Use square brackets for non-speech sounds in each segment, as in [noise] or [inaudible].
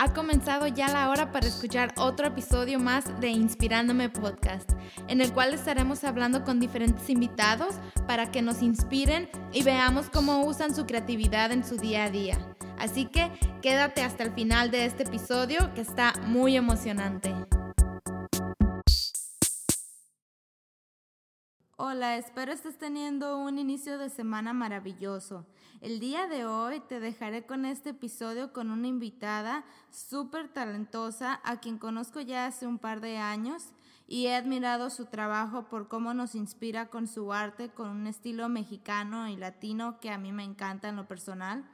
Ha comenzado ya la hora para escuchar otro episodio más de Inspirándome Podcast, en el cual estaremos hablando con diferentes invitados para que nos inspiren y veamos cómo usan su creatividad en su día a día. Así que quédate hasta el final de este episodio que está muy emocionante. Hola, espero estés teniendo un inicio de semana maravilloso. El día de hoy te dejaré con este episodio con una invitada súper talentosa a quien conozco ya hace un par de años y he admirado su trabajo por cómo nos inspira con su arte, con un estilo mexicano y latino que a mí me encanta en lo personal.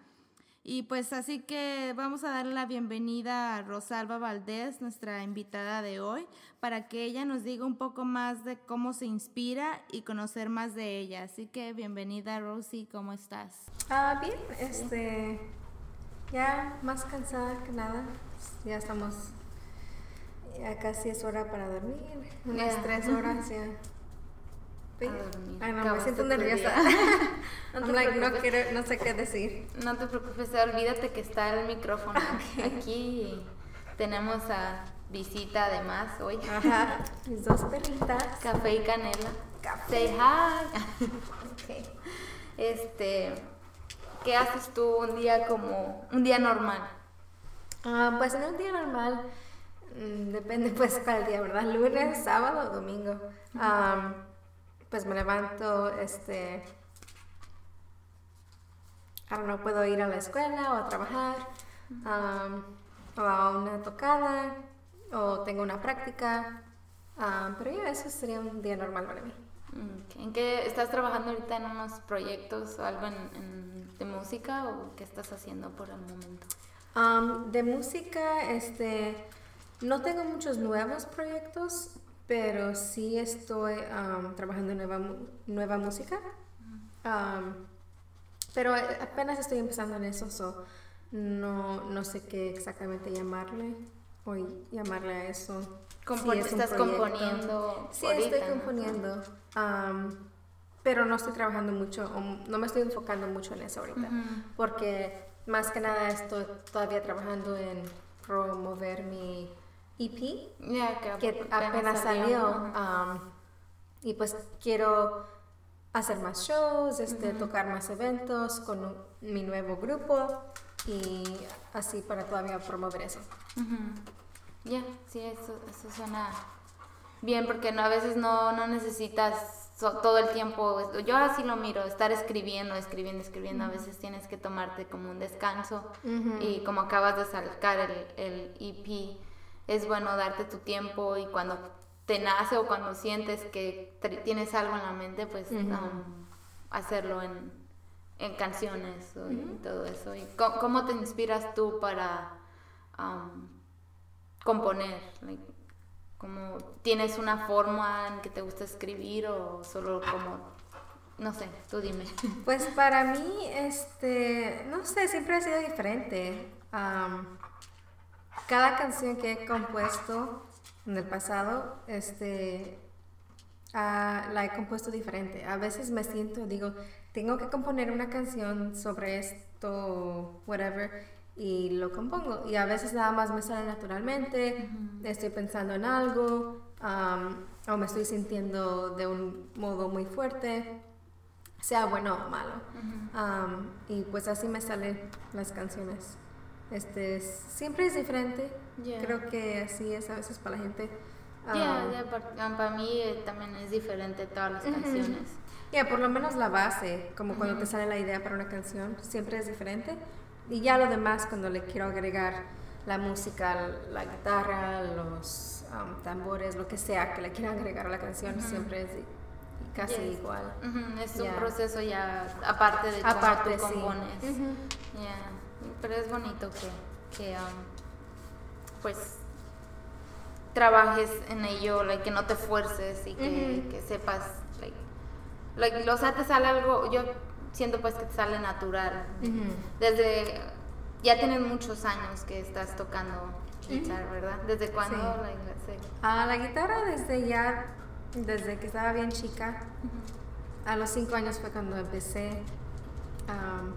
Y pues así que vamos a darle la bienvenida a Rosalba Valdés, nuestra invitada de hoy, para que ella nos diga un poco más de cómo se inspira y conocer más de ella. Así que bienvenida Rosy, ¿cómo estás? Ah, bien, este, ya más cansada que nada, ya estamos, ya casi es hora para dormir, unas tres horas ya. [laughs] Ay, no, me siento nerviosa. [laughs] [laughs] no, no, quiero, no sé qué decir. No te preocupes, olvídate que está el micrófono. [laughs] Aquí tenemos a visita además hoy. Ajá, mis dos perritas. Café y canela. Café. Say hi. okay. Este, ¿qué haces tú un día como, un día normal? Ah, pues en un día normal, mm, depende pues para el día, ¿verdad? Lunes, sábado o domingo pues me levanto, este, ahora no puedo ir a la escuela o a trabajar, o a una tocada, o tengo una práctica, pero ya eso sería un día normal para mí. ¿En qué estás trabajando ahorita en unos proyectos o algo en, de música o qué estás haciendo por el momento? de música, este, no tengo muchos nuevos proyectos, pero sí estoy trabajando en nueva, nueva música. pero apenas estoy empezando en eso, so no, no sé qué exactamente llamarle o llamarle a eso. ¿Estás componiendo? Sí, estoy componiendo. pero no estoy trabajando mucho, no me estoy enfocando mucho en eso ahorita, porque más que nada estoy todavía trabajando en promover mi EP que, apenas, salió. Um, y pues quiero hacer más shows, este, tocar más eventos con mi nuevo grupo y así para todavía promover eso. Ya, sí, eso, eso suena bien porque no, a veces no, no necesitas todo el tiempo, yo así lo miro, estar escribiendo, escribiendo, escribiendo, a veces tienes que tomarte como un descanso y como acabas de sacar el, el EP es bueno darte tu tiempo y cuando te nace o cuando sientes que tienes algo en la mente, pues um, hacerlo en, en canciones y todo eso. ¿Y cómo, te inspiras tú para um, componer? como, ¿Tienes una forma en que te gusta escribir o solo como no sé, tú dime. Pues para mí, este, no sé, siempre ha sido diferente. Um, cada canción que he compuesto en el pasado, este, ah, la he compuesto diferente. A veces me siento, digo, tengo que componer una canción sobre esto, whatever, y lo compongo. Y a veces nada más me sale naturalmente, estoy pensando en algo, o me estoy sintiendo de un modo muy fuerte, sea bueno o malo. y pues así me salen las canciones. Este, siempre es diferente. Creo que así es a veces para la gente. Ya, um, para, mí eh, también es diferente todas las canciones. Ya, por lo menos la base, como cuando te sale la idea para una canción, siempre es diferente. Y ya lo demás, cuando le quiero agregar la música, la guitarra, los tambores, lo que sea que le quiera agregar a la canción, siempre es casi igual. Es un proceso ya aparte de aparte, tú compones pero es bonito que, um, pues trabajes en ello, que no te fuerces y que, sepas, like, o sea, te sale algo, yo siento pues que te sale natural. Desde, ya tienes muchos años que estás tocando guitarra, ¿verdad? ¿Desde cuándo? La, la guitarra desde ya, desde que estaba bien chica. A los cinco años fue cuando empecé. Um,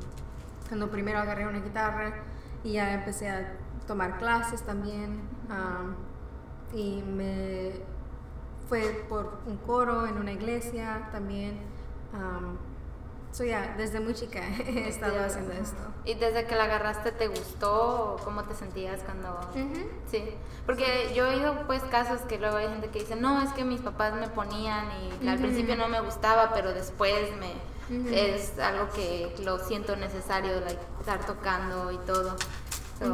cuando primero agarré una guitarra y ya empecé a tomar clases también. um, y me fue por un coro en una iglesia también. Um, so ya, desde muy chica [laughs] he estado haciendo esto. ¿Y desde que la agarraste te gustó o cómo te sentías cuando...? Sí, porque yo he oído pues casos que luego hay gente que dice, no, es que mis papás me ponían y al principio no me gustaba, pero después me Es algo que lo siento necesario, like, estar tocando y todo. So,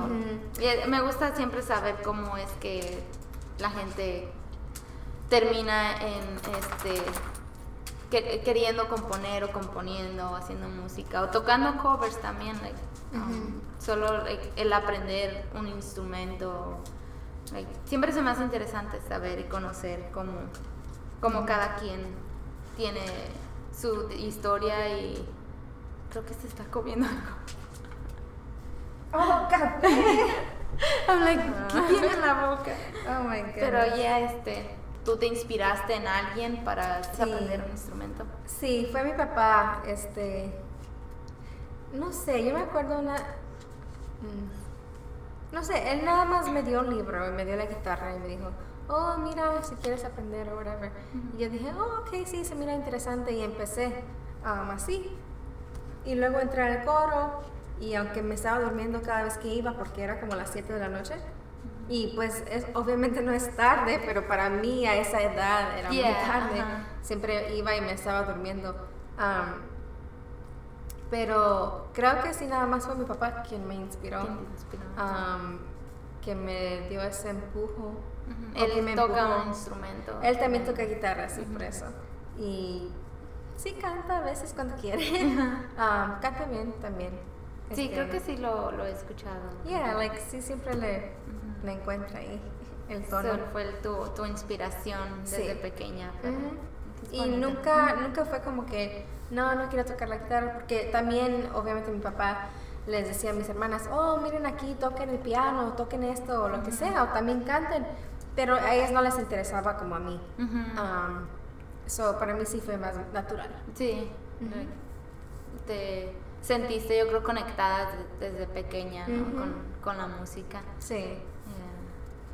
y, eh, me gusta siempre saber cómo es que la gente termina en este que- queriendo componer o componiendo o haciendo música o tocando covers también like, um, solo like, el aprender un instrumento like, siempre se me hace interesante saber y conocer cómo, cómo cada quien tiene su historia y creo que se está comiendo algo Oh, God. I'm like, ¿qué tiene en la boca? Oh my God. Pero ya, este, ¿tú te inspiraste en alguien para Sí. aprender un instrumento? Sí, fue mi papá, este, no sé, yo me acuerdo una, mm, no sé, él nada más me dio un libro y me dio la guitarra y me dijo, oh, mira, si quieres aprender o whatever. Y yo dije, oh, ok, sí, se mira interesante y empecé um, así. Y luego entré al coro y aunque me estaba durmiendo cada vez que iba porque era como las 7 de la noche, y pues es, obviamente no es tarde, pero para mí a esa edad era Yeah, muy tarde. Siempre iba y me estaba durmiendo. Am, pero creo que sí, nada más fue mi papá quien me inspiró, am, que me dio ese empujo. Que Él me toca un instrumento. Él también toca guitarra, sí, por eso. Y sí canta a veces cuando quiere. Am, [laughs] canta bien también. Sí, Este, creo que sí lo, lo he escuchado. Yeah, like sí siempre le, le encuentra ahí el tono. So, fue el- tu, tu inspiración desde Sí. pequeña. para- Y nunca, nunca fue como que, no, no quiero tocar la guitarra, porque también, obviamente, mi papá les decía a mis hermanas, oh, miren aquí, toquen el piano, toquen esto, o lo que sea, o también canten, pero a ellas no les interesaba como a mí. Ujú. Um, so, para mí sí fue más natural. Sí, te sentiste yo creo conectada de- desde pequeña con, con la música. Sí. Yeah.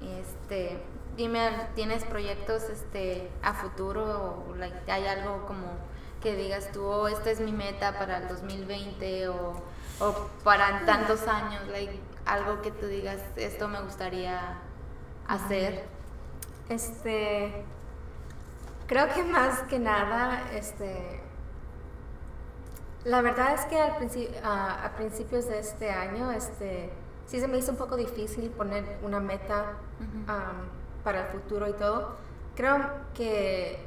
Y este, dime, ¿tienes proyectos este a futuro o like, hay algo como que digas tú, oh, esta es mi meta para el 2020 o, o para tantos años, like, algo que tú digas, esto me gustaría hacer? Este, creo que más que nada, este, la verdad es que al principio, a principios de este año, este, sí se me hizo un poco difícil poner una meta Ujú. am, para el futuro y todo. Creo que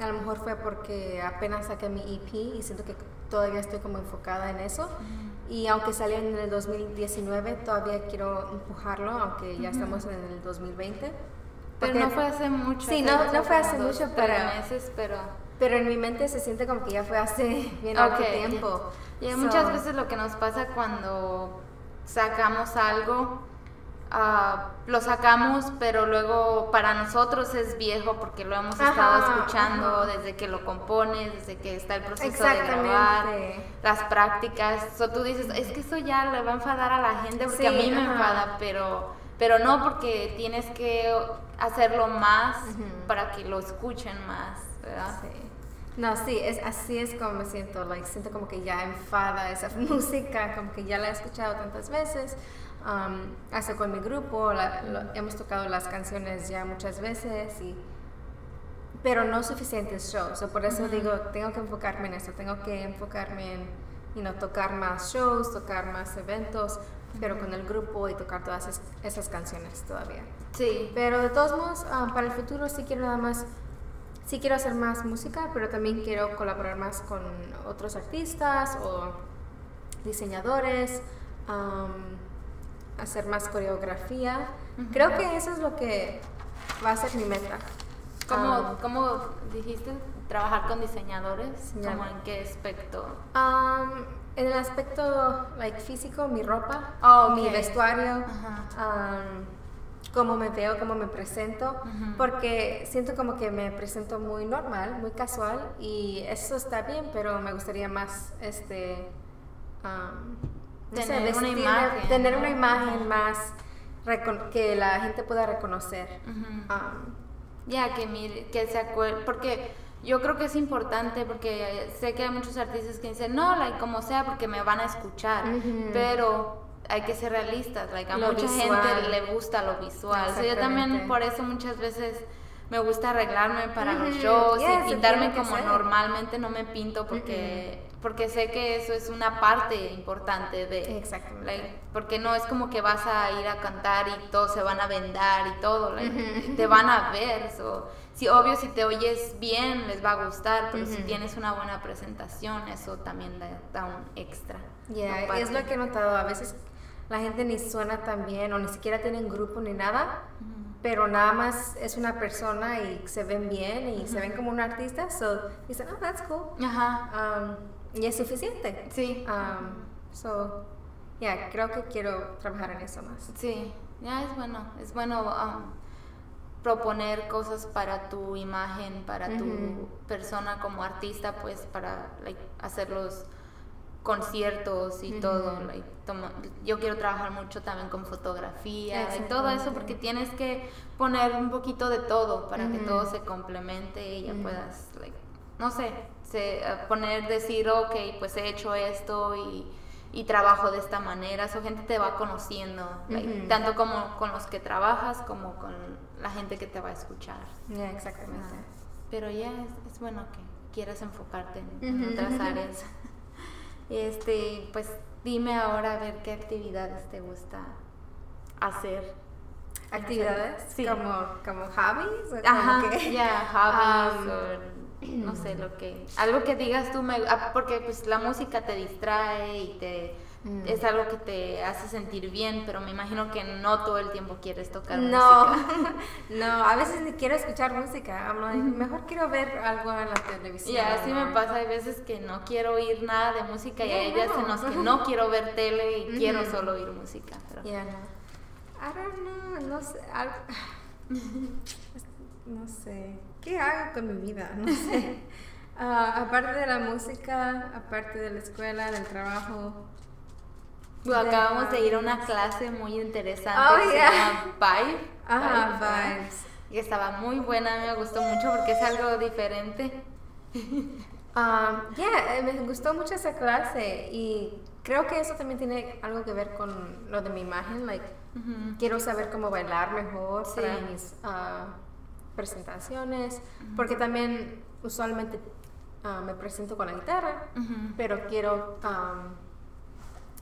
a lo mejor fue porque apenas saqué mi EP y siento que todavía estoy como enfocada en eso. Y aunque salió en el 2019, todavía quiero empujarlo, aunque ya estamos en el 2020. Pero no fue hace mucho. Sí, no- no fue hace mucho, pero- meses, pero... Pero en mi mente se siente como que ya fue hace [laughs] bien largo tiempo. Y So, muchas veces lo que nos pasa cuando sacamos algo, ah, lo sacamos, pero luego para nosotros es viejo porque lo hemos Ajá, estado escuchando ajá. desde que lo compones, desde que está el proceso de grabar, las prácticas. O tú dices, es que eso ya le va a enfadar a la gente porque a mí me ajá. enfada, pero, pero no porque tienes que hacerlo más para que lo escuchen más, ¿verdad? Sí. No, sí, es, así es como me siento, like, siento como que ya enfada esa [laughs] música, como que ya la he escuchado tantas veces, um, hasta con mi grupo, la- lo- hemos tocado las canciones ya muchas veces, y, pero no suficientes shows, so por eso Ujú. digo, tengo que enfocarme en eso, tengo que enfocarme en you know, tocar más shows, tocar más eventos, pero con el grupo y tocar todas es- esas canciones todavía. Sí. Pero de todos modos, ah, para el futuro sí quiero nada más, sí quiero hacer más música, pero también quiero colaborar más con otros artistas o diseñadores, am, hacer más coreografía. Ujú. Creo que eso es lo que va a ser mi meta. ¿Cómo, Am, cómo dijiste? ¿Trabajar con diseñadores? Ya. ¿Cómo en qué aspecto? am, en el aspecto like, físico, mi ropa, Oh, mi ok. vestuario, Ajá. am, cómo me veo, cómo me presento, Ujú. porque siento como que me presento muy normal, muy casual y eso está bien, pero me gustaría más este tener una imagen. Tener una imagen más que la gente pueda reconocer. Um, ya, que mire, que se acuerde, porque yo creo que es importante porque sé que hay muchos artistas que dicen, no, like, como sea, porque me van a escuchar, pero hay que ser realistas, like, a mucha gente le gusta lo visual. yo también por eso muchas veces me gusta arreglarme para los shows y pintarme como normalmente no me pinto porque porque sé que eso es una parte importante de Exactamente. porque no es como que vas a ir a cantar y todos se van a vendar y todo te van a ver so, si obvio si te oyes bien les va a gustar pero si tienes una buena presentación eso también da, un extra yeah, es lo que he notado a veces la gente ni suena tan bien o ni siquiera tienen grupo ni nada pero nada más es una persona y se ven bien y se ven como un artista so dicen oh that's cool Ajá. Um, y es suficiente. Sí. Um, so, yeah, creo que quiero trabajar en eso más. Sí, ya es bueno, es bueno um, proponer cosas para tu imagen, para tu persona como artista, pues para hacer los conciertos y todo. yo quiero trabajar mucho también con fotografía y todo eso porque tienes que poner un poquito de todo para que todo se complemente y ya puedas, no sé, poner, decir, ok, pues he hecho esto y, y trabajo de esta manera, su gente te va conociendo, tanto como con los que trabajas como con la gente que te va a escuchar. exactamente. pero ya es, bueno que quieras enfocarte en, otras áreas. Este, pues dime ahora a ver qué actividades te gusta hacer. ¿Actividades? Sí. ¿Como, como hobbies? Ajá, ya, hobbies [laughs] o no sé, lo que, algo que digas tú, me, ah, porque pues la música te distrae y te, mm. es algo que te hace sentir bien, pero me imagino que no todo el tiempo quieres tocar no, música. [laughs] no, a veces ni quiero escuchar música, mejor quiero ver algo en la televisión. Y así me pasa, hay veces que no quiero oír nada de música y hay días en los que no quiero ver tele y quiero solo oír música. Pero... Yeah, no. I don't know, no sé, [laughs] no sé. ¿qué hago con mi vida? No sé. [laughs] Ah, aparte de la música, aparte de la escuela, del trabajo. Acabamos de ir a una clase muy interesante oh, que se llama Vibe. Ajá, Vibes. Y estaba muy buena, me gustó mucho porque es algo diferente. Um, yeah, eh, me gustó mucho esa clase y creo que eso también tiene algo que ver con lo de mi imagen. Like, quiero saber cómo bailar mejor para mis uh, presentaciones, porque también usualmente ah, me presento con la guitarra, pero quiero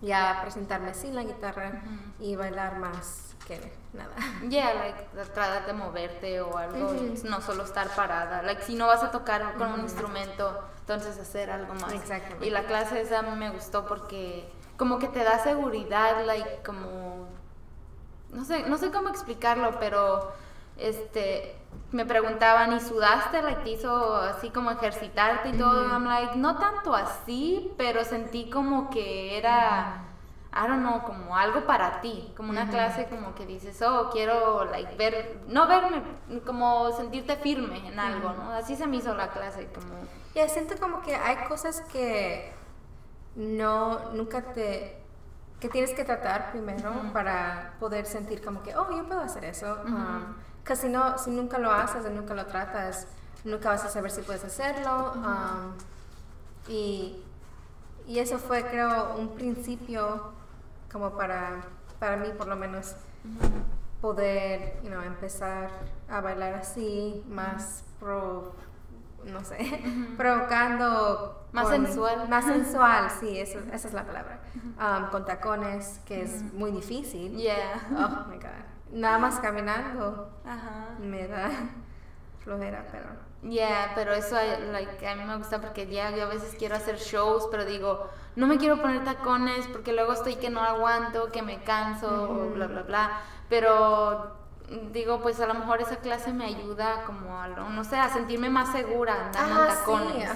ya presentarme sin la guitarra y bailar más que nada. [laughs] Yeah, like tratar de moverte o algo, no solo estar parada. Like si no vas a tocar con un instrumento, entonces hacer algo más. Exactamente. Y la clase esa me gustó porque como que te da seguridad, like como no sé, no sé cómo explicarlo, pero este me preguntaban, ¿y sudaste? Like, te hizo así como ejercitarte y todo. I'm like, no tanto así, pero sentí como que era, I don't know, como algo para ti. Como una clase como que dices, oh, quiero, like, ver, no verme, como sentirte firme en algo, ¿no? Así se me hizo la clase, como... Ya, siento como que hay cosas que no, nunca te que tienes que tratar primero para poder sentir como que, oh, yo puedo hacer eso. Que si, no, si nunca lo haces y nunca lo tratas, nunca vas a saber si puedes hacerlo. Um, y, y, eso fue, creo, un principio como para, para mí, por lo menos, poder you know, empezar a bailar así, más pro, no sé, provocando. Más sensual. Más sensual, sí, eso, esa es la palabra. Um, con tacones, que es muy difícil. Yeah. Oh my God nada más caminando Ajá. me da [laughs] flojera, pero... Yeah, pero eso like, a mí me gusta porque ya yo a veces quiero hacer shows, pero digo, no me quiero poner tacones porque luego estoy que no aguanto, que me canso, bla, bla, bla. Pero digo, pues a lo mejor esa clase me ayuda como a, no sé, a sentirme más segura andando en tacones.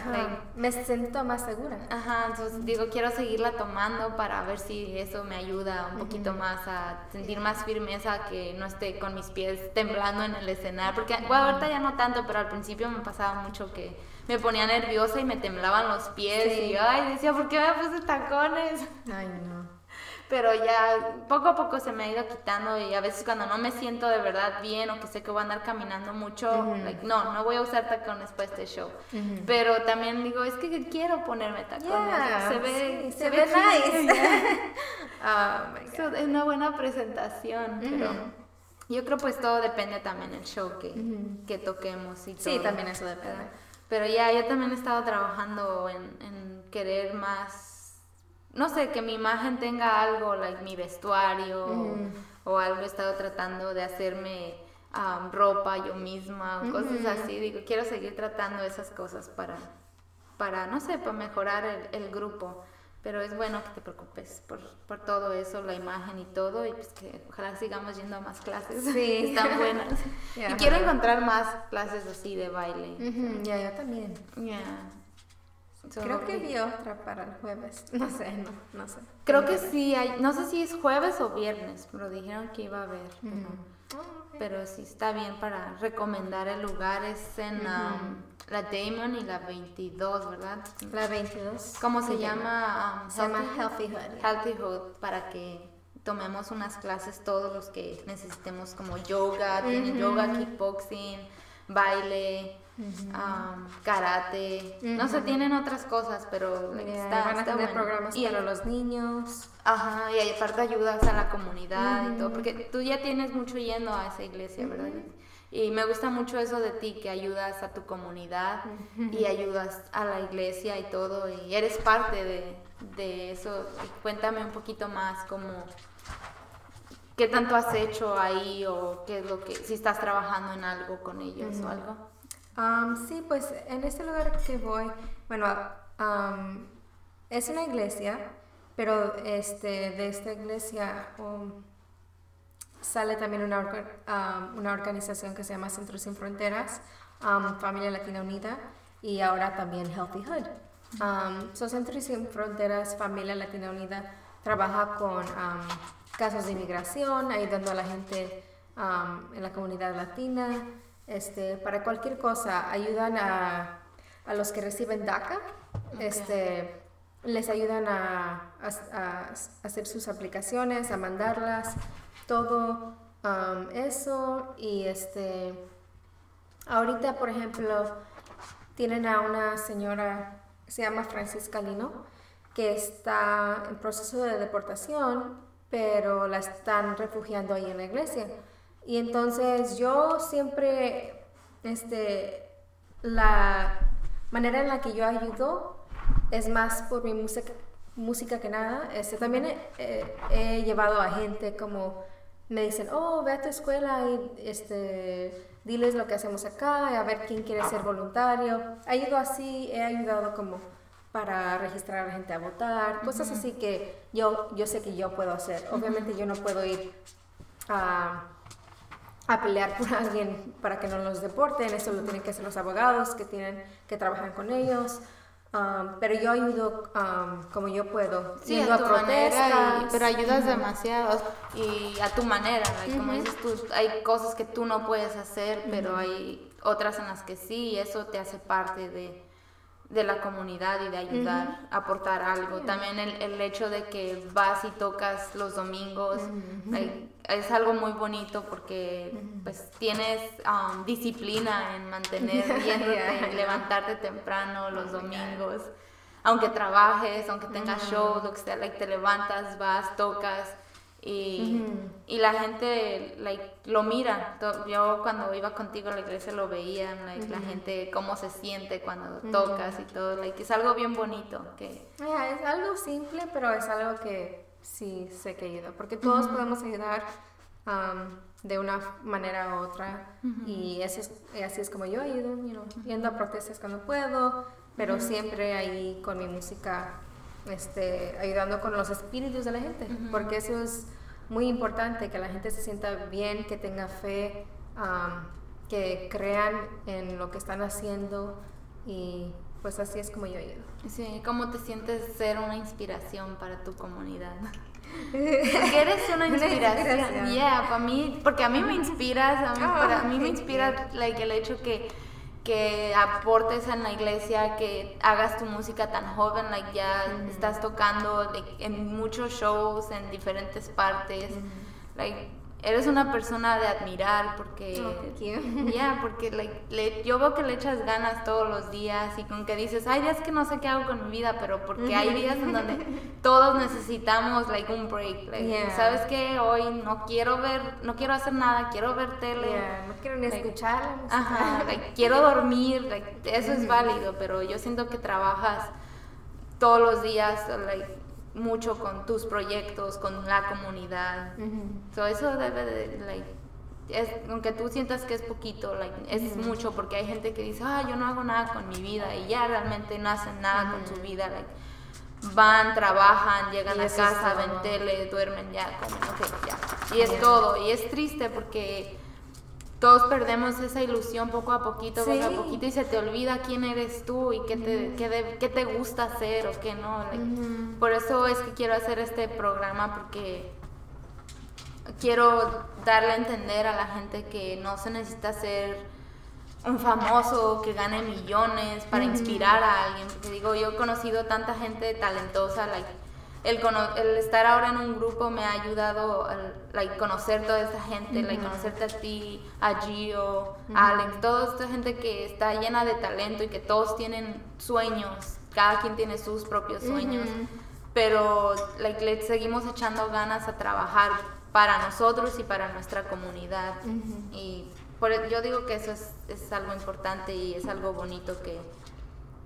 me siento más segura. Ajá, entonces digo, quiero seguirla tomando para ver si eso me ayuda un poquito más a sentir más firmeza, que no esté con mis pies temblando en el escenario. Porque, bueno, ahorita ya no tanto, pero al principio me pasaba mucho que me ponía nerviosa y me temblaban los pies y ay, decía, ¿por qué me puse tacones? Ay, no. Pero ya poco a poco se me ha ido quitando y a veces cuando no me siento de verdad bien o que sé que voy a andar caminando mucho, like, no, no voy a usar tacones para este show. Pero también digo, es que quiero ponerme tacones. se ve, se, ve, nice. [laughs] oh es una buena presentación, pero yo creo pues todo depende también del show que, que toquemos y todo. Sí, también eso depende. Pero ya, yo también he estado trabajando en, en querer más, no sé, que mi imagen tenga algo, like mi vestuario o, algo. He estado tratando de hacerme um, ropa yo misma o cosas así. Digo, quiero seguir tratando esas cosas para, para no sé, para mejorar el, el grupo. Pero es bueno que te preocupes por, por, todo eso, la imagen y todo, y pues que ojalá sigamos yendo a más clases. Sí. [laughs] Están buenas. [laughs] y quiero encontrar más clases así de baile. Ya, yo también. Ya. Creo que vi otra para el jueves. [laughs] No sé, no, no sé. Creo que sí, hay, no sé si es jueves o viernes, pero dijeron que iba a haber. Pero, oh, sí está bien para recomendar el lugar. Es en um, la Damon y la 22, ¿verdad? La 22. ¿Cómo se llama? Um, se llama Healthy Hood. Healthy Hood, para que tomemos unas clases todos los que necesitemos como yoga, tienen yoga, kickboxing, baile, karate, no sé, tienen otras cosas, pero van a tener programas y para los niños. Ajá, y aparte ayudas a la comunidad y todo, porque tú ya tienes mucho yendo a esa iglesia, ¿verdad? Y me gusta mucho eso de ti, que ayudas a tu comunidad y ayudas a la iglesia y todo, y eres parte de, de eso. Cuéntame un poquito más como qué tanto has hecho ahí o qué es lo que, si estás trabajando en algo con ellos o algo. Sí, pues en este lugar que voy, bueno, es una iglesia, pero este, de esta iglesia sale también una, una organización que se llama Centros Sin Fronteras, Familia Latina Unida y ahora también Healthy Hood. Um, Centros Sin Fronteras, Familia Latina Unida trabaja con casos de inmigración, ayudando a la gente en la comunidad latina, este, para cualquier cosa, ayudan a, a los que reciben DACA, este, les ayudan a, a, hacer sus aplicaciones, a mandarlas, todo eso. Y este, ahorita, por ejemplo, tienen a una señora, se llama Francisca Lino, que está en proceso de deportación, pero la están refugiando ahí en la iglesia. Y entonces yo siempre, este, la manera en la que yo ayudo es más por mi música, música que nada. Este, también he, llevado a gente como me dicen, oh, ve a tu escuela y este, diles lo que hacemos acá, a ver quién quiere ser voluntario. Ayudo así, he ayudado como para registrar a la gente a votar, cosas así que yo, yo sé que yo puedo hacer. Obviamente yo no puedo ir a a pelear por [laughs] alguien para que no los deporten, eso lo tienen que hacer los abogados que tienen que trabajar con ellos. Um, pero yo ayudo um, como yo puedo. Sí, a, tu manera, pero ayudas demasiado y a tu manera. Como dices tú, hay cosas que tú no puedes hacer, pero hay otras en las que sí, y eso te hace parte de, de la comunidad y de ayudar, aportar algo. También el, el, hecho de que vas y tocas los domingos es algo muy bonito porque pues tienes um, disciplina en mantener [laughs] viéndote, levantarte temprano los domingos. Aunque trabajes, aunque tengas show, lo que sea, like, te levantas, vas, tocas y, y la gente like, lo mira. Yo cuando iba contigo a la iglesia lo veía, like, la gente cómo se siente cuando tocas y todo. Like, es algo bien bonito. Que... es algo simple, pero es algo que sí sé que ayuda, porque todos podemos ayudar de una manera u otra y así es, así es como yo ayudo, yendo a protestas cuando puedo, pero siempre ahí con mi música este, ayudando con los espíritus de la gente, porque eso es muy importante, que la gente se sienta bien, que tenga fe, que crean en lo que están haciendo y pues así es como yo ayudo. Sí, ¿cómo te sientes ser una inspiración para tu comunidad? [laughs] Porque eres una inspiración. Yeah, para mí, porque a mí me inspiras, a mí, para mí me inspira like, el hecho que que aportes en la iglesia, que hagas tu música tan joven, like ya estás tocando en muchos shows en diferentes partes, like eres una persona de admirar porque oh, ya [laughs] porque le, yo veo que le echas ganas todos los días y con que dices hay días que no sé qué hago con mi vida pero porque hay días en donde [laughs] todos necesitamos like un break sabes que hoy no quiero ver no quiero hacer nada quiero ver tele no quiero ni escuchar ajá, [laughs] quiero dormir eso es válido pero yo siento que trabajas todos los días like mucho con tus proyectos, con la comunidad. eso debe de, es, aunque tú sientas que es poquito, es mucho porque hay gente que dice, ah, yo no hago nada con mi vida y ya realmente no hacen nada con su vida. van, trabajan, llegan a casa, ven tele, duermen, ya, comen, ya. Y es todo. Y es triste porque todos perdemos esa ilusión poco a poquito, poco a poquito, y se te olvida quién eres tú y qué te, qué, te gusta hacer o qué no. Por eso es que quiero hacer este programa, porque quiero darle a entender a la gente que no se necesita ser un famoso que gane millones para inspirar a alguien. Porque digo, yo he conocido tanta gente talentosa, like, el, el, estar ahora en un grupo me ha ayudado a conocer toda esta gente, like, conocerte a ti, a Gio, a Alex, toda esta gente que está llena de talento y que todos tienen sueños, cada quien tiene sus propios sueños, pero like, le seguimos echando ganas a trabajar para nosotros y para nuestra comunidad. Y por, e, yo digo que eso es, es algo importante y es algo bonito que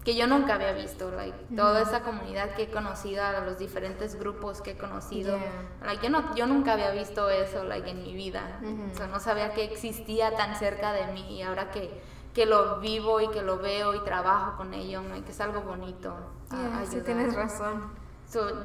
que yo nunca había visto, like, toda esa comunidad que he conocido, a los diferentes grupos que he conocido, like, yo, no, yo nunca había visto eso like, en mi vida, o sea, no sabía que existía tan cerca de mí y ahora que, que lo vivo y que lo veo y trabajo con ello, que es algo bonito. sí, tienes razón.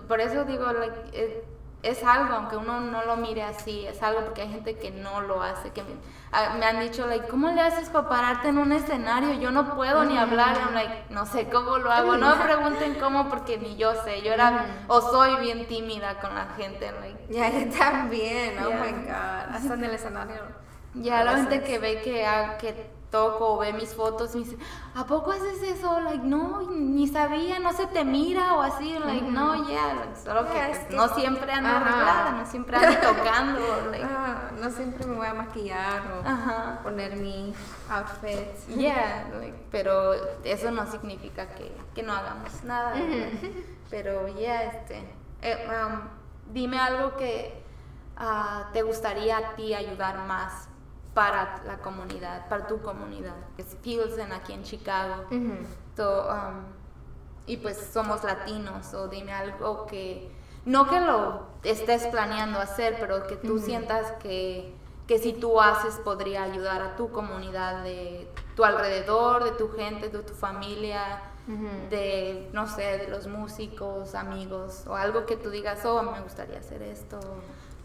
por eso digo, like, eh, es algo, aunque uno no lo mire así, es algo porque hay gente que no lo hace, que me, ah, han dicho, like, ¿cómo le haces para pararte en un escenario? Yo no puedo ni hablar, like, no sé cómo lo hago, no me pregunten cómo porque ni yo sé, yo era, o soy bien tímida con la gente, like. Ya, yo también, oh my god, hasta en el escenario. Ya, la gente que ve que, que toco o ve mis fotos y me dice, ¿a poco haces eso? Like, no, ni sabía, no se te mira o así, like, no, ya, solo que, no siempre ando arreglada, no siempre ando tocando, like. [laughs] no siempre me voy a maquillar o poner mi outfit. [laughs] Yeah, pero eso no significa que, que no hagamos nada, pero ya, este, eh, um, dime algo que uh, te gustaría a ti ayudar más para la comunidad, para tu comunidad, es Pilsen aquí en Chicago. Um, y pues somos latinos, o dime algo que, no que lo estés planeando hacer, pero que tú sientas que, que si tú haces podría ayudar a tu comunidad de tu alrededor, de tu gente, de tu familia, de, no sé, de los músicos, amigos, o algo que tú digas, oh, me gustaría hacer esto.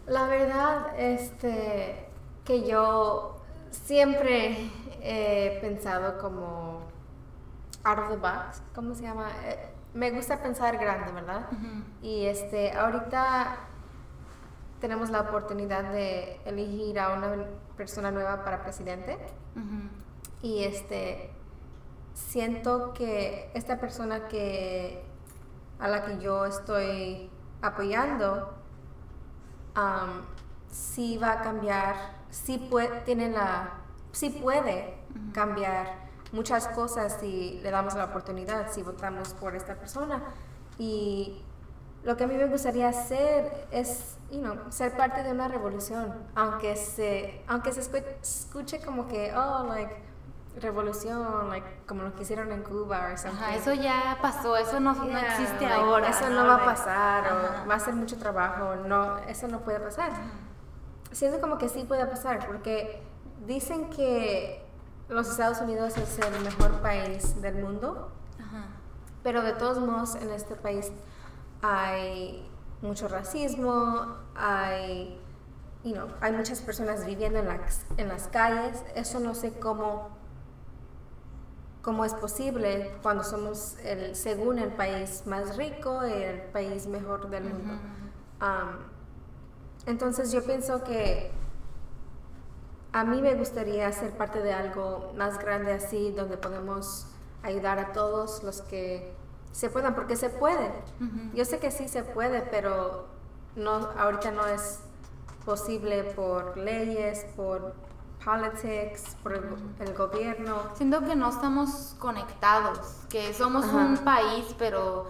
La verdad, este, que yo siempre he pensado como out of the box, ¿cómo se llama? Eh, me gusta pensar grande, ¿verdad? Y este, ahorita tenemos la oportunidad de elegir a una persona nueva para presidente. Y este, siento que esta persona que a la que yo estoy apoyando um, sí va a cambiar sí puede, tiene la, sí puede cambiar muchas cosas si le damos la oportunidad, si votamos por esta persona. Y lo que a mí me gustaría hacer es, you know, ser parte de una revolución, aunque se, aunque se escuche como que, oh, like, revolución, like, como lo que hicieron en Cuba o Ajá, eso ya pasó, eso no, no existe ahora. Eso no, va a pasar, o va a ser mucho trabajo, no, eso no puede pasar siento como que sí puede pasar, porque dicen que los Estados Unidos es el mejor país del mundo, pero de todos modos en este país hay mucho racismo, hay, you know, hay muchas personas viviendo en las, en las calles, eso no sé cómo, cómo es posible cuando somos, el, según el país más rico, el país mejor del mundo. Entonces yo pienso que a mí me gustaría ser parte de algo más grande así, donde podemos ayudar a todos los que se puedan, porque se puede. Yo sé que sí se puede, pero no, ahorita no es posible por leyes, por politics, por el, gobierno. Siento que no estamos conectados, que somos un país, pero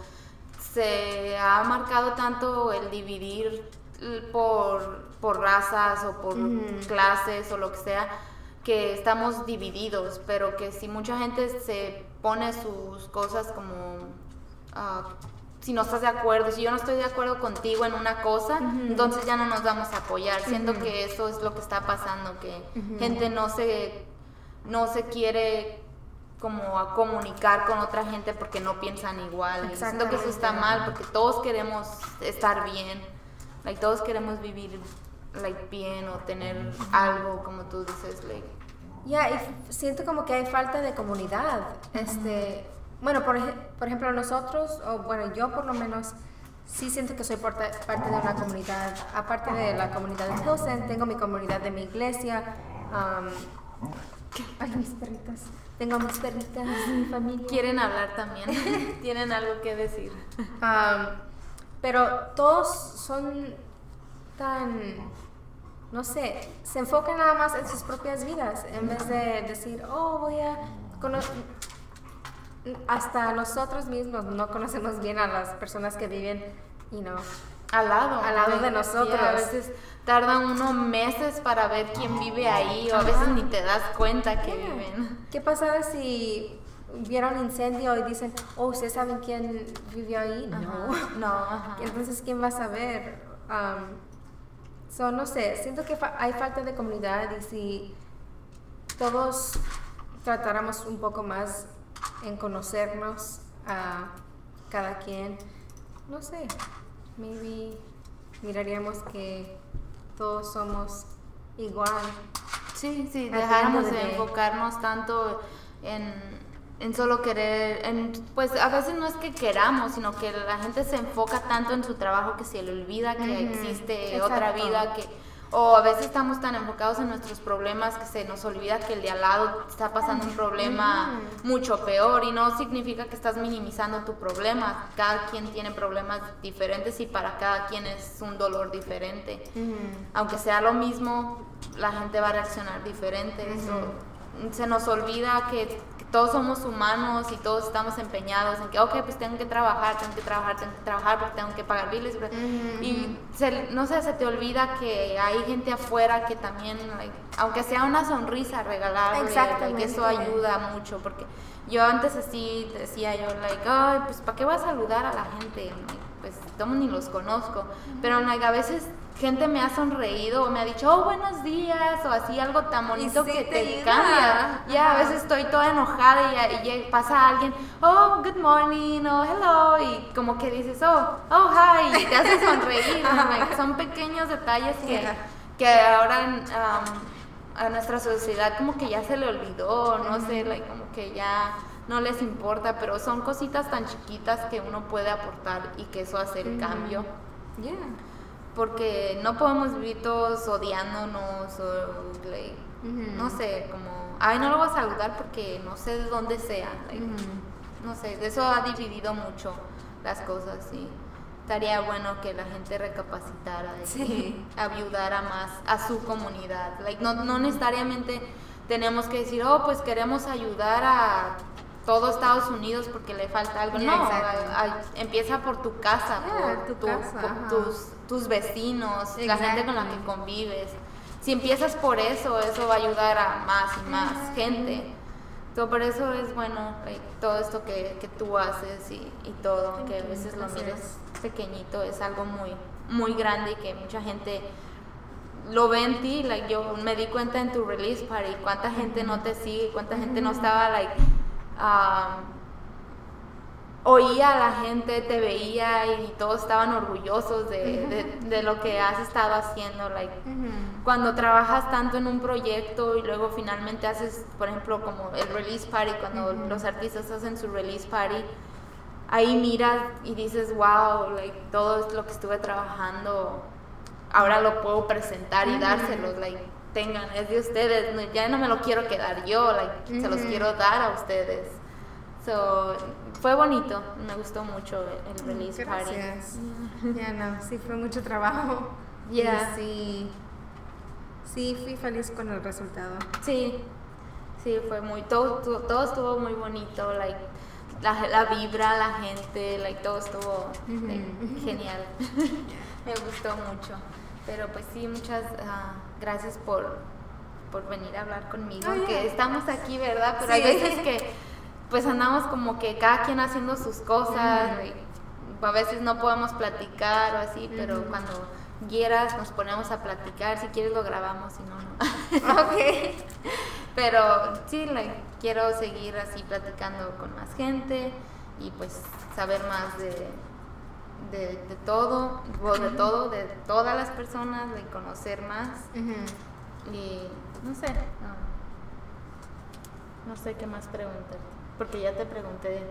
se ha marcado tanto el dividir por, por razas o por clases o lo que sea, que estamos divididos, pero que si mucha gente se pone sus cosas como... Ah, si no estás de acuerdo, si yo no estoy de acuerdo contigo en una cosa, entonces ya no nos vamos a apoyar. Siento que eso es lo que está pasando, que gente no se, no se quiere como a comunicar con otra gente porque no piensan igual. siento que eso está mal porque todos queremos estar bien, like, todos queremos vivir like, bien o tener algo, como tú dices, like. Ya, y siento como que hay falta de comunidad. Este bueno, por, por ejemplo, nosotros, o bueno, yo por lo menos, sí siento que soy parte, de una comunidad. Aparte de la comunidad de Pilsen, tengo mi comunidad de mi iglesia. ay, mis perritas. Tengo mis perritas, mi familia. Quieren hablar también. Tienen algo que decir. Pero todos son tan, no sé, se enfocan nada más en sus propias vidas en vez de decir, oh, voy a hasta nosotros mismos no conocemos bien a las personas que viven, y no al lado, al lado de nosotros. a veces tardan unos meses para ver quién vive ahí o a veces ni te das cuenta que viven. ¿Qué pasa si vieron incendio y dicen, oh, ¿ustedes saben quién vivió ahí? No. No, [laughs] Entonces, ¿quién va a saber? Um, no sé, siento que hay falta de comunidad y si todos tratáramos un poco más en conocernos a cada quien, no sé, maybe miraríamos que todos somos igual. Sí, sí, dejáramos de, enfocarnos tanto en, en solo querer, en, pues a veces no es que queramos, sino que la gente se enfoca tanto en su trabajo que se le olvida que existe otra vida, que o a veces estamos tan enfocados en nuestros problemas que se nos olvida que el de al lado está pasando un problema mucho peor y no significa que estás minimizando tu problema. Cada quien tiene problemas diferentes y para cada quien es un dolor diferente. Aunque sea lo mismo, la gente va a reaccionar diferente. Eso, se nos olvida que todos somos humanos y todos estamos empeñados en que, ok, pues tengo que trabajar, tengo que trabajar, tengo que trabajar porque tengo que pagar biles. Y no sé, se te olvida que hay gente afuera que también, aunque sea una sonrisa regalable, que eso ayuda mucho. Porque yo antes así decía yo, like, ay, pues ¿para qué voy a saludar a la gente? Pues tomo ni los conozco. Pero like, a veces gente me ha sonreído o me ha dicho, oh, buenos días, o así algo tan bonito que te, cambia. Ya, a veces estoy toda enojada y, pasa alguien, oh, good morning, o hello, y como que dices, oh, oh, hi, y te hace sonreír. son pequeños detalles que, que ahora um, a nuestra sociedad como que ya se le olvidó, no sé, como que ya no les importa, pero son cositas tan chiquitas que uno puede aportar y que eso hace el cambio. Yeah porque no podemos vivir todos odiándonos o, no sé, como, ay, no lo voy a saludar porque no sé de dónde sea, no sé, eso ha dividido mucho las cosas y estaría bueno que la gente recapacitara y [laughs] ayudara más a su comunidad, like, no, no necesariamente tenemos que decir, oh, pues queremos ayudar a todo Estados Unidos porque le falta algo. no, empieza por tu casa, por, tus, tus, vecinos, la gente con la que convives. Si empiezas por eso, eso va a ayudar a más y más gente. Todo por eso es bueno todo esto que, que tú haces y, y todo, que a veces lo mires pequeñito, es algo muy, muy grande y que mucha gente lo ve en ti. Like, yo me di cuenta en tu release party, cuánta gente no te sigue, cuánta gente no estaba like oía a la gente, te veía y todos estaban orgullosos de, lo que has estado haciendo. Like, Cuando trabajas tanto en un proyecto y luego finalmente haces, por ejemplo, como el release party, cuando los artistas hacen su release party, ahí miras y dices, wow, like, todo lo que estuve trabajando, ahora lo puedo presentar y dárselos. Like, tengan, es de ustedes, no- ya no me lo quiero quedar yo, like, se los quiero dar a ustedes. So, fue bonito, me gustó mucho el release party. Gracias. [laughs] Ya no, sí fue mucho trabajo. Yeah. sí, sí fui feliz con el resultado. Sí, sí, fue muy, todo, todo, estuvo muy bonito, like, la, la vibra, la gente, like, todo estuvo like, Ujú. genial. [laughs] [laughs] Me gustó mucho. Pero pues sí, muchas ah, gracias por, por venir a hablar conmigo. Oh, que estamos aquí, ¿verdad? Pero hay Sí. veces que pues andamos como que cada quien haciendo sus cosas. A veces no podemos platicar o así, pero cuando quieras nos ponemos a platicar. Si quieres lo grabamos, si no, no. [laughs] ok. Pero sí, like, quiero seguir así platicando con más gente y pues saber más de, de, de todo, o de todo, de todas las personas, de conocer más y no sé, no, no sé qué más preguntar, porque ya te pregunté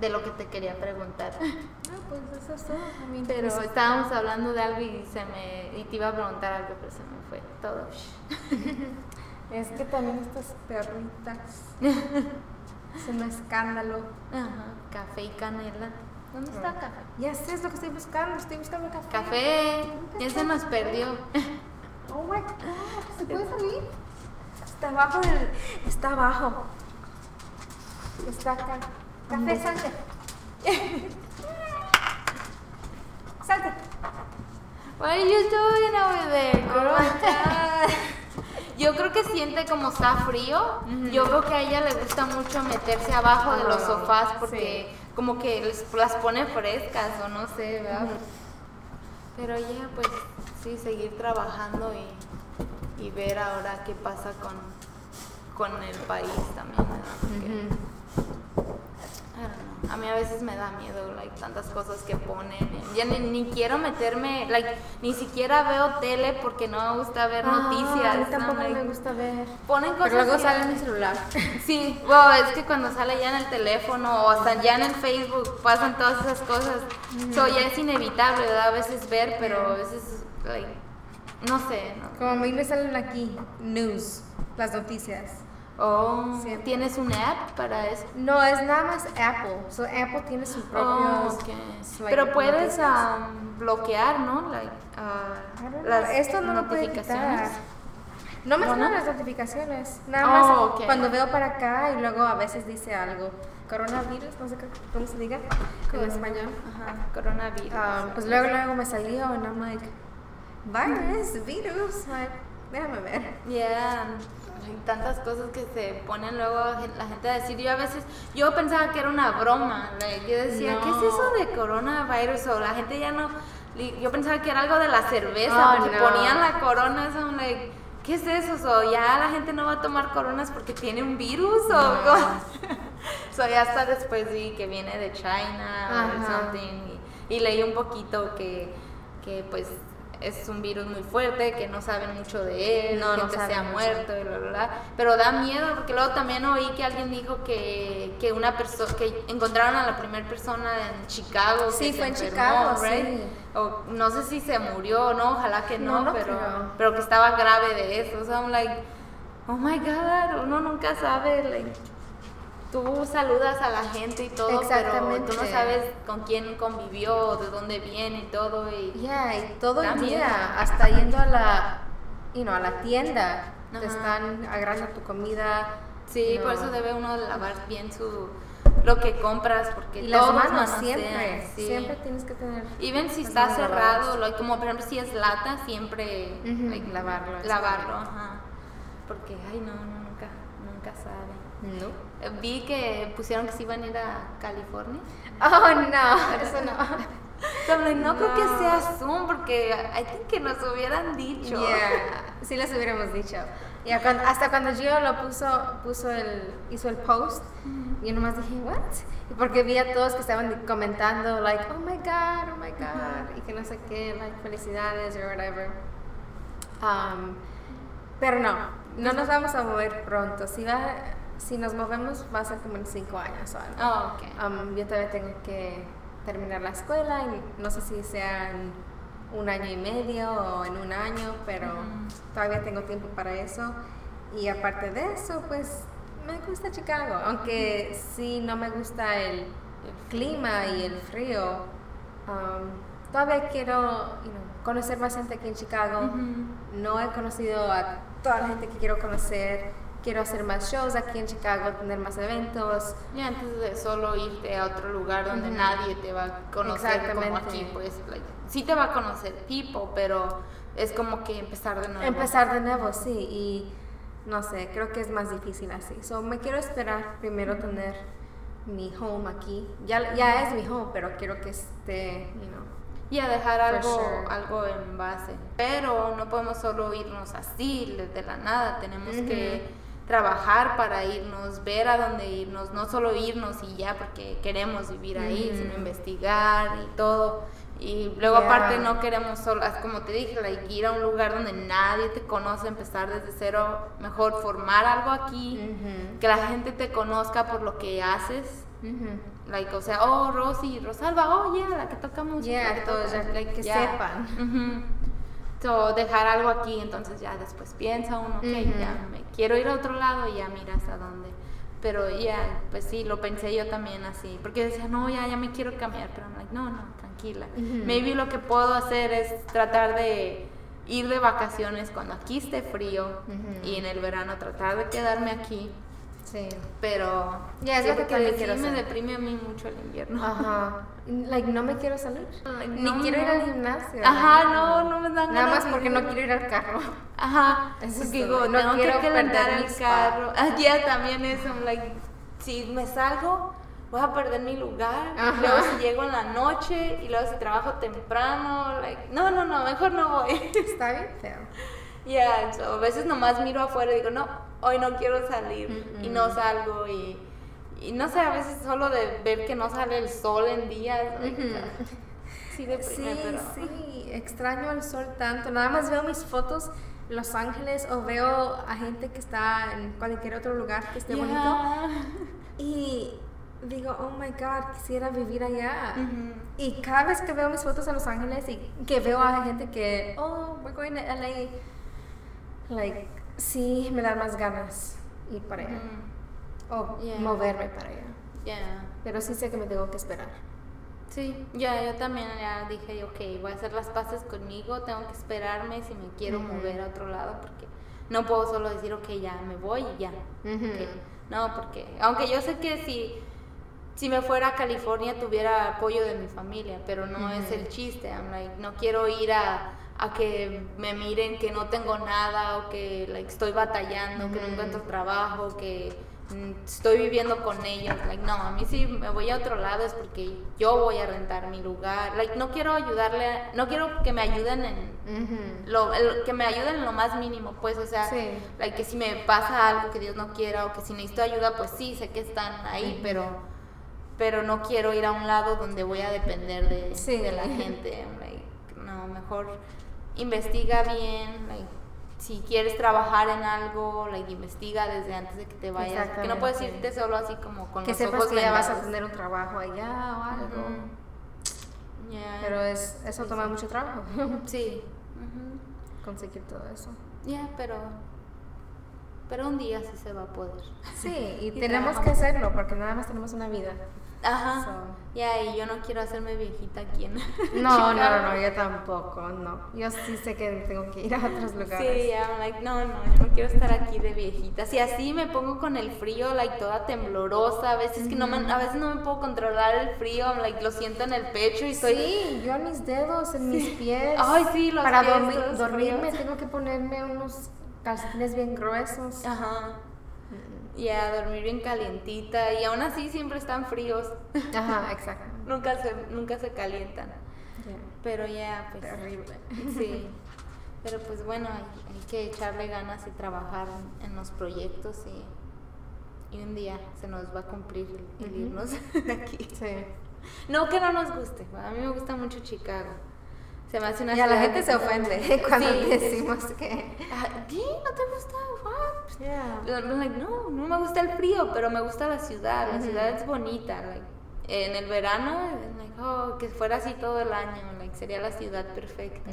de lo que te quería preguntar. [laughs] No, pues eso es todo. I mean, Pero pues, estábamos hablando de algo y se me y te iba a preguntar algo, pero se me fue todo. [laughs] Es que también estas perritas [laughs] es un escándalo. Ajá, café y canela. ¿Dónde está el café? Ya sé, es lo que estoy buscando. Estoy buscando café. Café, ya se nos perdió. [laughs] Oh my god, ¿se puede salir? Está abajo del. Está abajo. Está acá. Café, salte. [laughs] salte. What are you doing over there, Oh girl? my god. [laughs] Yo creo que siente como está frío. Yo veo que a ella le gusta mucho meterse abajo de los Ah, sofás porque como que les- las pone frescas o no sé, ¿verdad? Pero ya, pues sí, seguir trabajando y, y ver ahora qué pasa con, con el país también, ¿verdad? Porque, I don't know, A mí a veces me da miedo, like, tantas cosas que ponen. Ya ni, ni quiero meterme, like, ni siquiera veo tele porque no me gusta ver noticias. Ah, a mí ¿no? tampoco Like, me gusta ver. Ponen cosas Pero luego sale en mi celular. [laughs] Sí, wow, es que cuando sale ya en el teléfono o hasta ya en el Facebook pasan todas esas cosas. So, ya es inevitable, ¿verdad? A veces ver, pero a veces, like, no sé. ¿no? Como a mí me salen aquí, news, las noticias. Oh. ¿tienes un app para eso? No, es nada más Apple. So, Apple tiene sus Oh, propios. ok. like, Pero puedes ah, bloquear, ¿no? Like, know, las Esto no lo puede notificaciones. No me ¿No, salen no? las notificaciones. Nada Oh, más ok. cuando veo para acá y luego a veces dice algo. Coronavirus, no sé cómo se diga en español. Ajá, coronavirus. Um, pues luego, luego me salió and I'm like, virus, virus. Like, déjame ver. Yeah, hay tantas cosas que se ponen luego la gente a decir. Yo a veces, yo pensaba que era una broma. like, yo decía, ¿qué es eso de coronavirus? O la gente ya no. Yo pensaba que era algo de la cerveza, Oh, porque no. ponían la corona. So, I'm like, ¿qué es eso? So, ya la gente no va a tomar coronas porque tiene un virus o No. [laughs] so, ya hasta después vi que viene de China o something. Y, y leí un poquito que, que pues es un virus muy fuerte, que no saben mucho de él, No, no gente se saben ha muerto y bla, bla, bla. Pero da miedo porque luego también oí que alguien dijo que, que una persona, que encontraron a la primera persona en Chicago. Sí, se fue en enfermó, Chicago, right? sí. O no sé si se murió o no, ojalá que no, No, no pero, creo. pero que estaba grave de eso. O sea, I'm like, oh my god, uno nunca sabe, like, tú saludas a la gente y todo, pero tú no sabes con quién convivió, de dónde viene y todo. Y, Ya, y todo el día, miedo. hasta yendo a la, you know, a la tienda, te Ajá. están agarrando tu comida. Sí, por eso debe uno lavar bien su lo que compras porque Y las manos manosean, siempre, sí. siempre tienes que tener. Y ven si está manos cerrado, like, como por ejemplo si es lata, siempre Ujú, like, lavarlo, Lavarlo, ajá. Porque ay no, no nunca nunca sabe. No. Vi que pusieron que se iban a ir a California. Oh, no, eso no. [laughs] So, like, no, creo que No. sea Zoom porque I think que nos hubieran dicho. Yeah, sí les hubiéramos dicho. Cuando- hasta cuando Gio lo puso, puso el, hizo el post, yo nomás dije, what? Y porque vi a todos que estaban comentando, like, oh my god, oh my god, y que no sé qué, like, felicidades or whatever. Um, pero no, no nos vamos a mover pronto. Si, va, si nos movemos, va a ser como en cinco años o algo. Oh, ok. Um, yo todavía tengo que terminar la escuela y no sé si sean un año y medio o en un año, pero todavía tengo tiempo para eso. Y aparte de eso, pues me gusta Chicago, aunque sí no me gusta el, clima y el frío. Um, todavía quiero conocer más gente aquí en Chicago. No he conocido a toda la gente que quiero conocer. Quiero hacer más shows aquí en Chicago, tener más eventos. Y antes de solo irte a otro lugar donde nadie te va a conocer como aquí, pues sí te va a conocer tipo, pero es como que empezar de nuevo. Empezar de nuevo, sí. Y no sé, creo que es más difícil así. So, me quiero esperar primero tener mi home aquí. Ya, ya es mi home, pero quiero que esté, you know. Y a dejar algo, algo en base. Pero no podemos solo irnos así, de la nada. Tenemos que trabajar para irnos, ver a dónde irnos, no solo irnos y ya porque queremos vivir ahí, sino investigar y todo. Y luego aparte no queremos solo, como te dije, ir a un lugar donde nadie te conoce, empezar desde cero, mejor formar algo aquí, que la gente te conozca por lo que haces. Like, o sea, oh, Rosy, Rosalba, oh, yeah, la que toca música. que, todos que sepan. So, dejar algo aquí, entonces ya después piensa uno, ok, ya me quiero ir a otro lado y ya miras a dónde. Pero ya, pues sí, lo pensé yo también así, porque decía, no, ya, ya me quiero cambiar, pero I'm like, no, no, tranquila. Maybe lo que puedo hacer es tratar de ir de vacaciones cuando aquí esté frío y en el verano tratar de quedarme aquí Sí. Pero. Ya, es lo que también quiero me deprime a mí mucho el invierno. Ajá. Like, no me quiero salir. Ni quiero ir al gimnasio. Ajá, no, no me dan Nada más porque no quiero ir al carro. Ajá. Eso es digo, no tengo quiero que calentar el carro. [laughs] Ah, ya también eso. Like, si me salgo, voy a perder mi lugar. Luego si llego en la noche y luego si trabajo temprano. Like, no, no, no, mejor no voy. Está bien feo. Ya, a veces nomás miro afuera y digo, no, hoy no quiero salir y no salgo y, y, no sé, a veces solo de ver que no sale el sol en días. [laughs] sí, sí, sí, extraño el sol tanto. Nada más veo mis fotos Los Ángeles o veo a gente que está en cualquier otro lugar que esté bonito y digo, oh my god, quisiera vivir allá. Y cada vez que veo mis fotos en Los Ángeles y que veo a gente que, oh, we're going to LA like, sí me da más ganas ir para allá. O moverme para allá. Yeah. Pero sí sé que me tengo que esperar. Sí, ya, yo también ya dije, ok, voy a hacer las paces conmigo, tengo que esperarme si me quiero mover a otro lado, porque no puedo solo decir, ok, ya me voy y ya. No, porque, aunque yo sé que si, si me fuera a California tuviera apoyo de mi familia, pero no es el chiste, like, no quiero ir a a que me miren que no tengo nada o que like, estoy batallando, que no encuentro trabajo, que mm, estoy viviendo con ellos. Like, no, a mí si me voy a otro lado es porque yo voy a rentar mi lugar. Like, no quiero ayudarle, no quiero que me ayuden en lo, que me ayuden en lo más mínimo, pues, o sea, like, que si me pasa algo que Dios no quiera o que si necesito ayuda, pues sí, sé que están ahí, pero pero no quiero ir a un lado donde voy a depender de, de la gente. Like, no, mejor investiga bien, si quieres trabajar en algo, like, investiga desde antes de que te vayas. Que no puedes irte solo así como con que los sepas ojos que ya vas a tener un trabajo allá o algo. Pero es, eso toma mucho trabajo. [laughs] sí. Conseguir todo eso. Ya, pero pero un día sí se va a poder. Sí, y, [laughs] tenemos que hacerlo porque nada más tenemos una vida. Ajá. Ya, y yo no quiero hacerme viejita aquí en [laughs] [laughs] No, no, no, yo tampoco, no. Yo sí sé que tengo que ir a otros lugares. Sí, I'm like, no, no, yo no quiero estar aquí de viejita. Si así me pongo con el frío, like, toda temblorosa, a veces que no me, a veces no me puedo controlar el frío, like, lo siento en el pecho y estoy... Sí, yo en mis dedos, en mis pies. Ay, sí, los Para dormir, dormirme tengo que ponerme unos calcetines bien gruesos. Ajá y a dormir bien calientita y aún así siempre están fríos. Ajá, [laughs] exacto. nunca, se, nunca se calientan. Pero ya, pues... Terrible. Sí. [laughs] Pero pues bueno, hay, que echarle ganas y trabajar en, los proyectos y, y, un día se nos va a cumplir el, irnos [laughs] de aquí. Sí. No que no nos guste, a mí me gusta mucho Chicago. Se me hace una y a la gente se ofende [laughs] cuando decimos que... Ah, ¿Qué? ¿No te gusta? no, no me gusta el frío, pero me gusta la ciudad. La ciudad es bonita. en el verano, oh, que fuera así todo el año, like, sería la ciudad perfecta.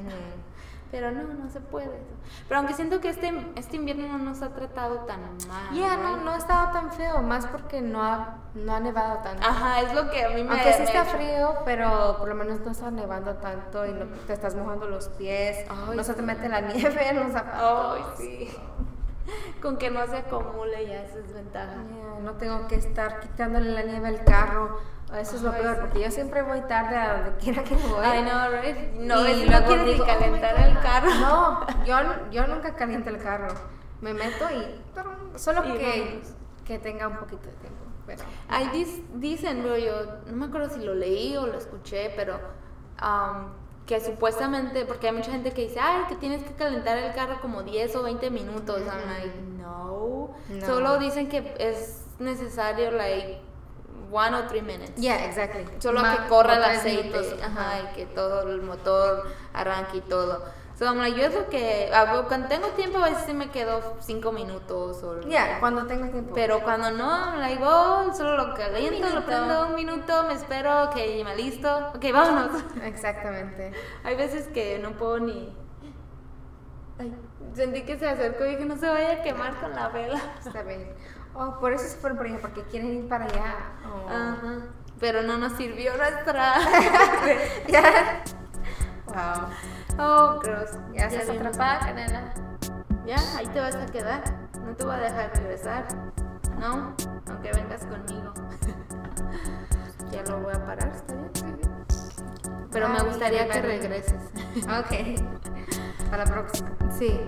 Pero no, no se puede. Pero aunque siento que este, este invierno no nos ha tratado tan mal. Ya, no, right? no ha estado tan feo, más porque no ha, no ha nevado tanto. Ajá, es lo que a mí me Aunque sí está frío, pero por lo menos no está nevando tanto y no te estás mojando los pies, Ay, no se te mete la [laughs] nieve en los zapatos. Ay, sí. [laughs] Con que no se acumule ya es desventaja. Ya, no tengo que estar quitándole la nieve al carro. Eso es lo peor, porque yo siempre voy tarde a donde quiera que voy. Ay, no, right? No, Y no luego ni digo, "Oh my calentar God". el carro. No, [laughs] yo, yo nunca caliento el carro. Me meto y solo Y que, que tenga un poquito de tiempo. Pero, Ay, dis- dicen, bro, yo no me acuerdo si lo leí o lo escuché, pero am, que supuestamente, porque hay mucha gente que dice, ay, que tienes que calentar el carro como 10 o 20 minutos. I'm like, no. No. Solo dicen que es necesario, like, one or three minutes. yeah, exactly. Solo Ma- que corra el aceite, ajá, y que todo el motor arranque y todo. So, I'm like, yo es lo que, cuando tengo tiempo a veces sí me quedo 5 minutos o Ya, cuando tenga tiempo. pero cuando no, I'm like, oh, solo lo caliento, lo prendo un minuto, me espero, que me listo, ok, vámonos. [laughs] Exactamente. Hay veces que no puedo ni... Ay, sentí que se acercó y dije, no se vaya a quemar con la vela. Está bien. Oh, por eso se fueron por allá, porque quieren ir para allá. Oh. Ajá. Pero no nos sirvió nuestra... [laughs] Ya. Wow. oh, gross. Ya estás vimos. atrapada, Canela. Ya, ahí te vas a quedar. No te voy a dejar regresar. No, aunque vengas conmigo. [laughs] ya lo voy a parar, ¿está bien? Pero me gustaría que regreses. Ok. [laughs] Para la próxima. Sí.